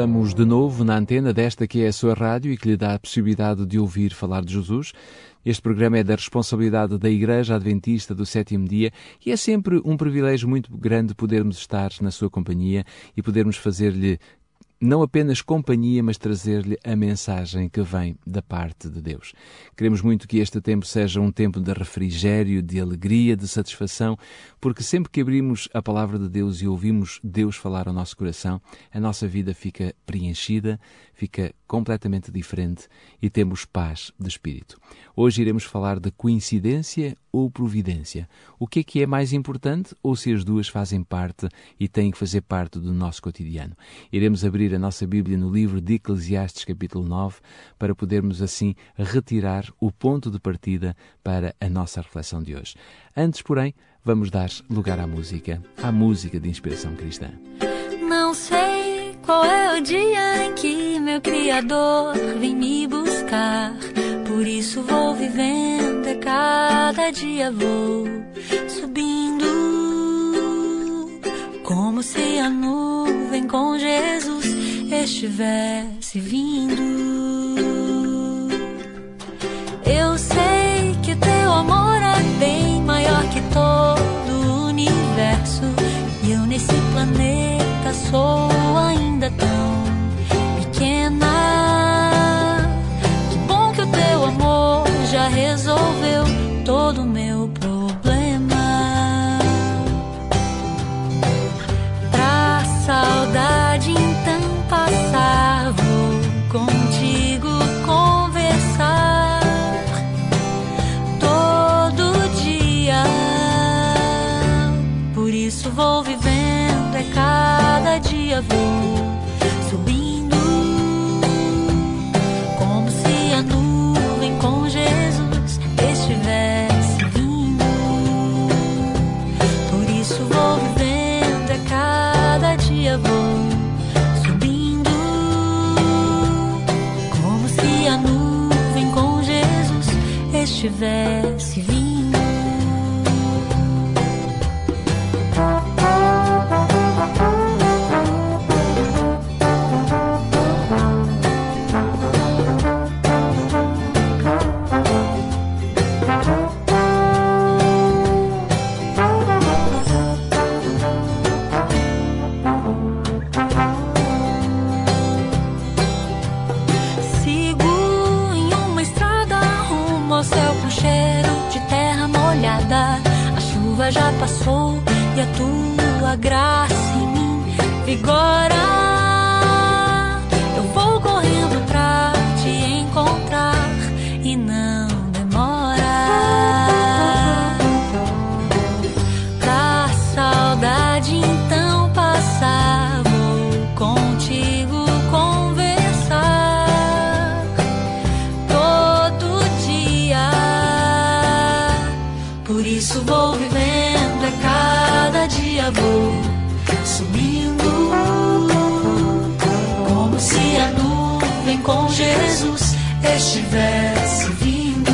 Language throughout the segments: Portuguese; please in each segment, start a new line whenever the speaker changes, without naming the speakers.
Estamos de novo na antena desta que é a sua rádio e que lhe dá a possibilidade de ouvir falar de Jesus. Este programa é da responsabilidade da Igreja Adventista do Sétimo Dia e é sempre um privilégio muito grande podermos estar na sua companhia e podermos fazer-lhe não apenas companhia, mas trazer-lhe a mensagem que vem da parte de Deus. Queremos muito que este tempo seja um tempo de refrigério, de alegria, de satisfação, porque sempre que abrimos a palavra de Deus e ouvimos Deus falar ao nosso coração, a nossa vida fica preenchida, fica completamente diferente e temos paz de espírito. Hoje iremos falar de coincidência ou providência. O que é que é mais importante ou se as duas fazem parte e têm que fazer parte do nosso cotidiano? Iremos abrir a nossa Bíblia no livro de Eclesiastes, capítulo 9, para podermos assim retirar o ponto de partida para a nossa reflexão de hoje. Antes, porém, vamos dar lugar à música, à música de inspiração cristã.
Não sei qual é o dia em que meu Criador vem me buscar? Por isso vou vivendo, e cada dia vou subindo. Como se a nuvem com Jesus estivesse vindo. Eu sei que teu amor é bem maior que todo o universo. E eu nesse planeta sou ainda tão estivesse vindo.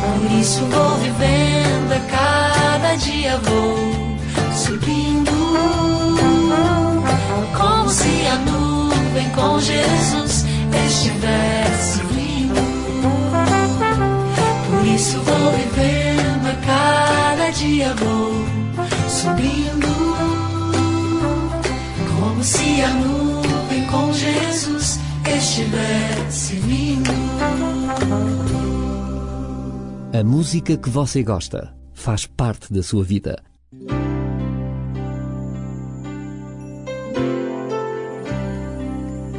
Por isso vou vivendo, é cada dia vou subindo, como se a nuvem com Jesus estivesse vindo. Por isso vou vivendo, a cada dia vou subindo, como se a nuvem com Jesus estivesse. A
música que você gosta faz parte da sua vida.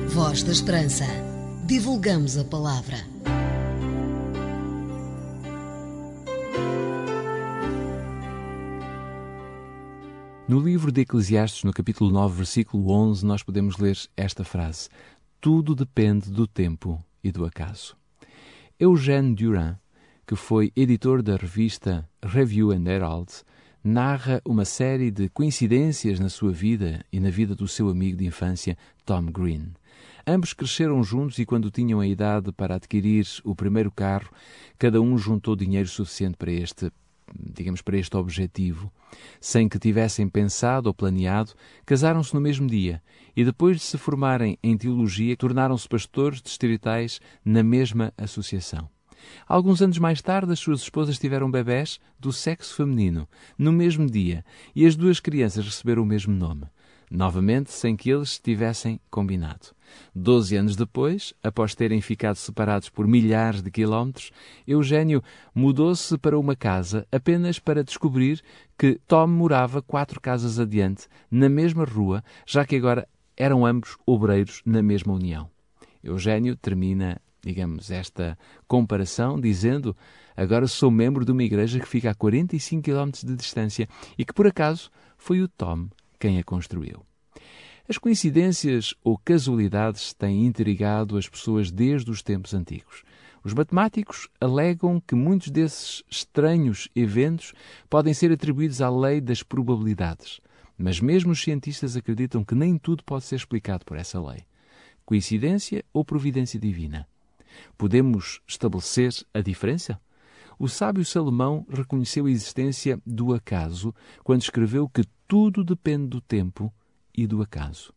Voz da Esperança. Divulgamos a palavra.
No livro de Eclesiastes, no capítulo 9, versículo 11, nós podemos ler esta frase: Tudo depende do tempo e do acaso. Eugène Durand, que foi editor da revista Review and Herald, narra uma série de coincidências na sua vida e na vida do seu amigo de infância, Tom Green. Ambos cresceram juntos e, quando tinham a idade para adquirir o primeiro carro, cada um juntou dinheiro suficiente para este digamos, para este objetivo. Sem que tivessem pensado ou planeado, casaram-se no mesmo dia e, depois de se formarem em teologia, tornaram-se pastores distritais na mesma associação. Alguns anos mais tarde, as suas esposas tiveram bebés do sexo feminino, no mesmo dia, e as duas crianças receberam o mesmo nome novamente sem que eles tivessem combinado. Doze anos depois, após terem ficado separados por milhares de quilómetros, Eugênio mudou-se para uma casa apenas para descobrir que Tom morava quatro casas adiante, na mesma rua, já que agora eram ambos obreiros na mesma união. Eugênio termina, digamos, esta comparação dizendo: Agora sou membro de uma igreja que fica a 45 quilómetros de distância e que, por acaso, foi o Tom quem a construiu. As coincidências ou casualidades têm intrigado as pessoas desde os tempos antigos. Os matemáticos alegam que muitos desses estranhos eventos podem ser atribuídos à lei das probabilidades. Mas mesmo os cientistas acreditam que nem tudo pode ser explicado por essa lei. Coincidência ou providência divina? Podemos estabelecer a diferença? O sábio Salomão reconheceu a existência do acaso quando escreveu que tudo depende do tempo e do acaso.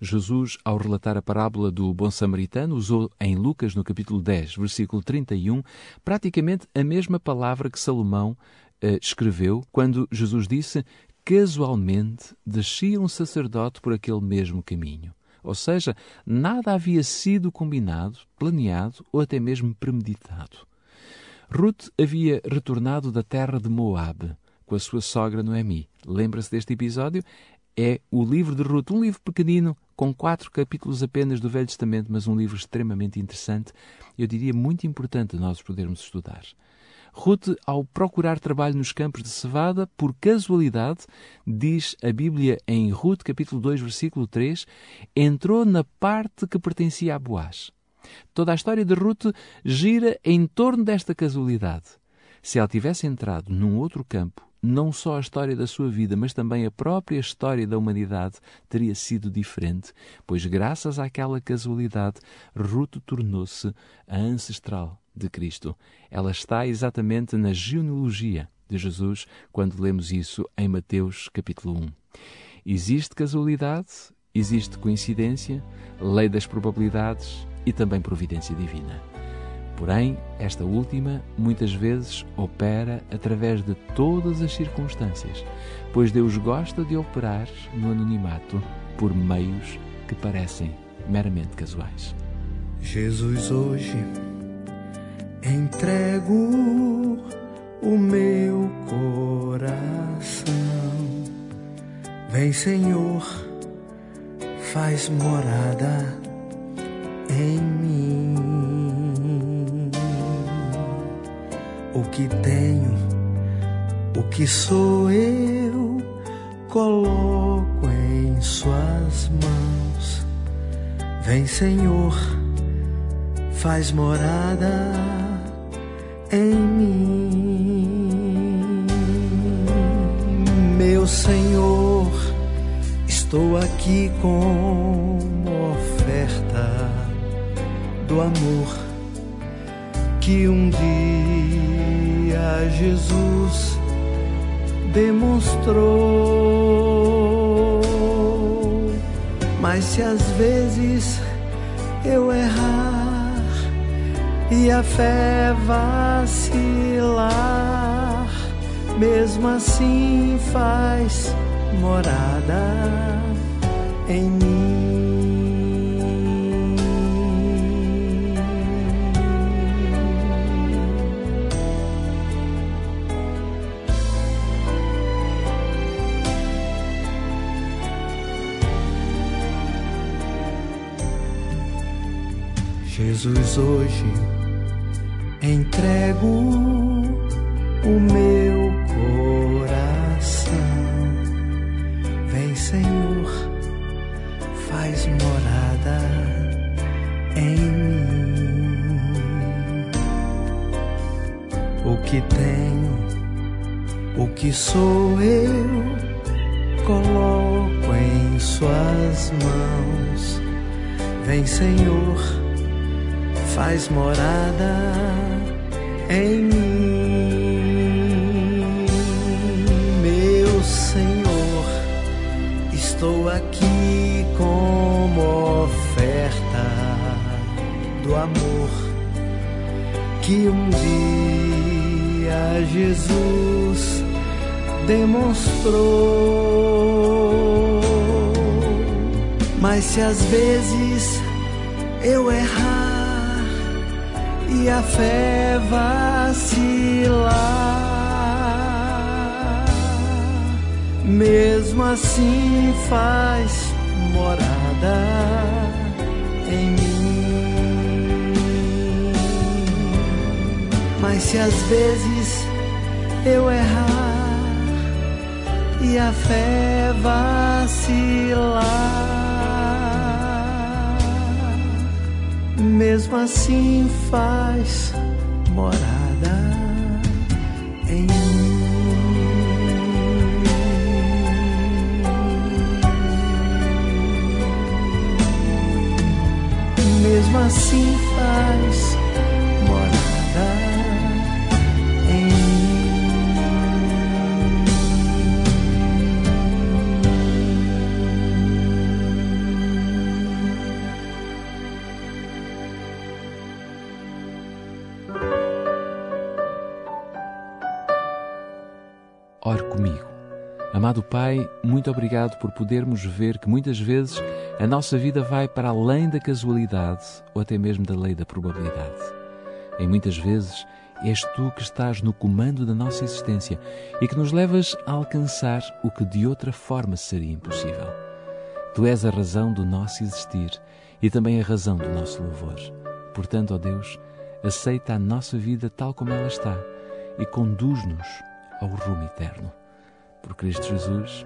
Jesus, ao relatar a parábola do bom samaritano, usou em Lucas, no capítulo 10, versículo 31, praticamente a mesma palavra que Salomão eh, escreveu quando Jesus disse: Casualmente descia um sacerdote por aquele mesmo caminho. Ou seja, nada havia sido combinado, planeado ou até mesmo premeditado. Ruth havia retornado da terra de Moabe com a sua sogra Noemi. Lembra-se deste episódio? É o livro de Ruth, um livro pequenino, com quatro capítulos apenas do Velho Testamento, mas um livro extremamente interessante, eu diria muito importante nós podermos estudar. Ruth, ao procurar trabalho nos campos de cevada, por casualidade, diz a Bíblia em Ruth, capítulo 2, versículo 3, entrou na parte que pertencia a Boaz. Toda a história de Ruth gira em torno desta casualidade. Se ela tivesse entrado num outro campo, não só a história da sua vida, mas também a própria história da humanidade teria sido diferente, pois, graças àquela casualidade, Ruth tornou-se a ancestral de Cristo. Ela está exatamente na genealogia de Jesus quando lemos isso em Mateus capítulo 1. Existe casualidade, existe coincidência, lei das probabilidades, e também providência divina. Porém, esta última muitas vezes opera através de todas as circunstâncias, pois Deus gosta de operar no anonimato por meios que parecem meramente casuais.
Jesus, hoje entrego o meu coração. Vem, Senhor, faz morada em mim. O que tenho, o que sou eu, coloco em Suas mãos. Vem, Senhor, faz morada em mim. Meu Senhor, estou aqui com amor que um dia Jesus demonstrou. Mas se às vezes eu errar e a fé vacilar, mesmo assim faz morada em mim. Jesus, hoje entrego o meu coração. Vem, Senhor, faz morada em mim. O que tenho, o que sou eu, coloco em Suas mãos. Vem, Senhor faz morada em mim, meu Senhor. Estou aqui como oferta do amor que um dia Jesus demonstrou. Mas se às vezes eu errar, e a fé vacilar, mesmo assim faz morada em mim. Mas se às vezes eu errar e a fé vacilar, mesmo assim faz morada em mim. Mesmo assim faz
Amado Pai, muito obrigado por podermos ver que muitas vezes a nossa vida vai para além da casualidade ou até mesmo da lei da probabilidade. Em muitas vezes és tu que estás no comando da nossa existência e que nos levas a alcançar o que de outra forma seria impossível. Tu és a razão do nosso existir e também a razão do nosso louvor. Portanto, ó Deus, aceita a nossa vida tal como ela está e conduz-nos ao rumo eterno. Por Cristo Jesus.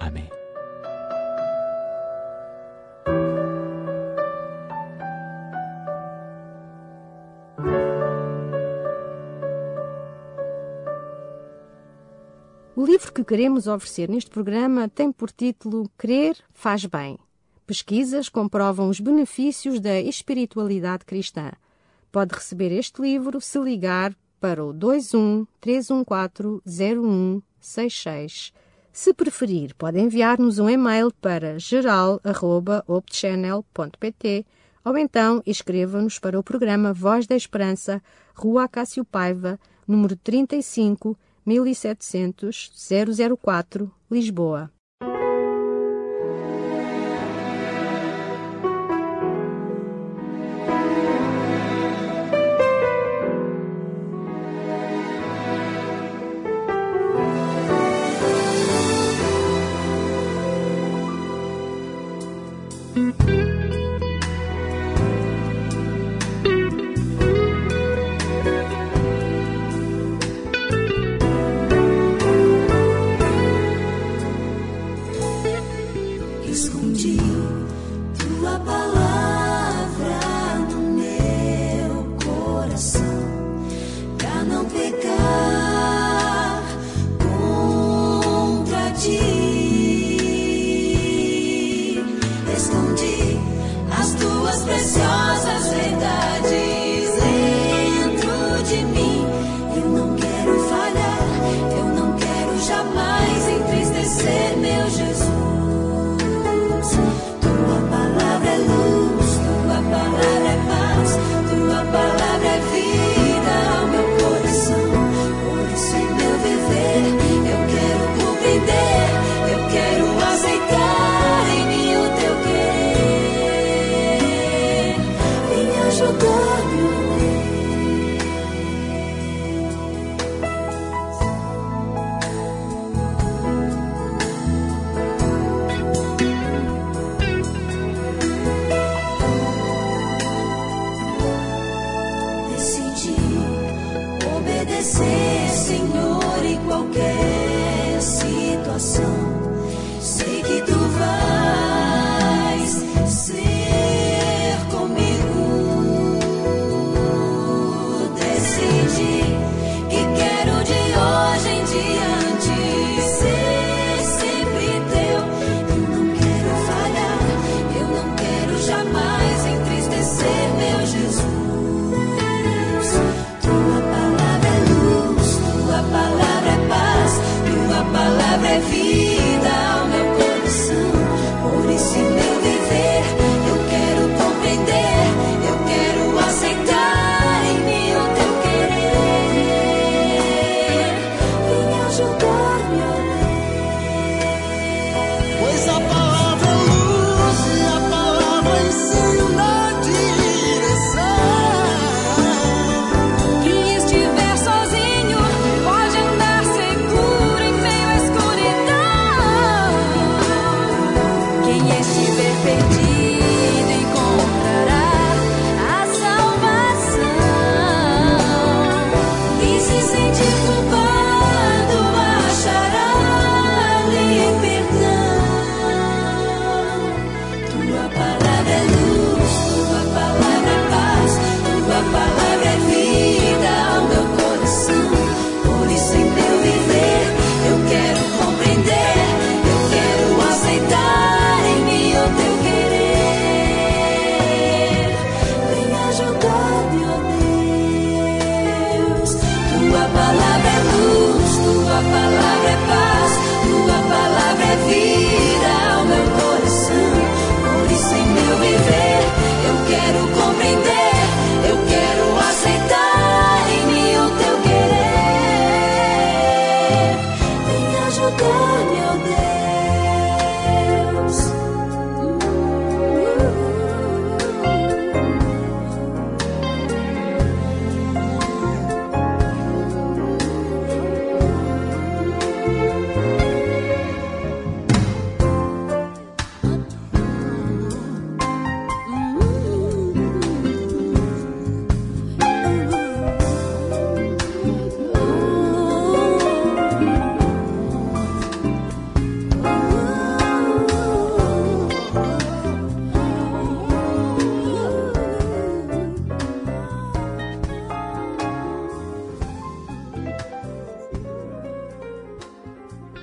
Amém.
O livro que queremos oferecer neste programa tem por título Crer faz bem. Pesquisas comprovam os benefícios da espiritualidade cristã. Pode receber este livro se ligar para o 21 314 0166. Se preferir, pode enviar-nos um e-mail para geral.opchannel.pt ou então escreva-nos para o programa Voz da Esperança, Rua Acácio Paiva, número 35 1700 004, Lisboa.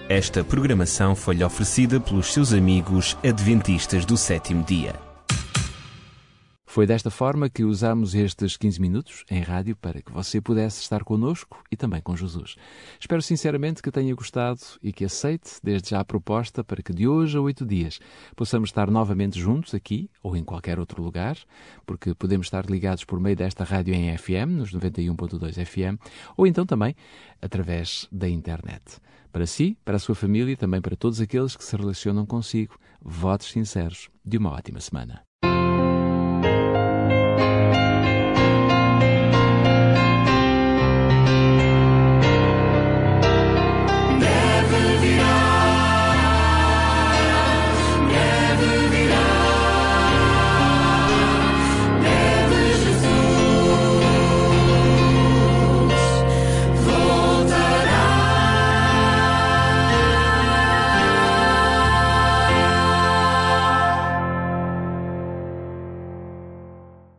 Esta programação foi-lhe oferecida pelos seus amigos adventistas do sétimo dia.
Foi desta forma que usamos estes 15 minutos em rádio para que você pudesse estar connosco e também com Jesus. Espero sinceramente que tenha gostado e que aceite desde já a proposta para que de hoje a oito dias possamos estar novamente juntos aqui ou em qualquer outro lugar, porque podemos estar ligados por meio desta rádio em FM, nos 91.2 FM, ou então também através da internet. Para si, para a sua família e também para todos aqueles que se relacionam consigo, votos sinceros de uma ótima semana.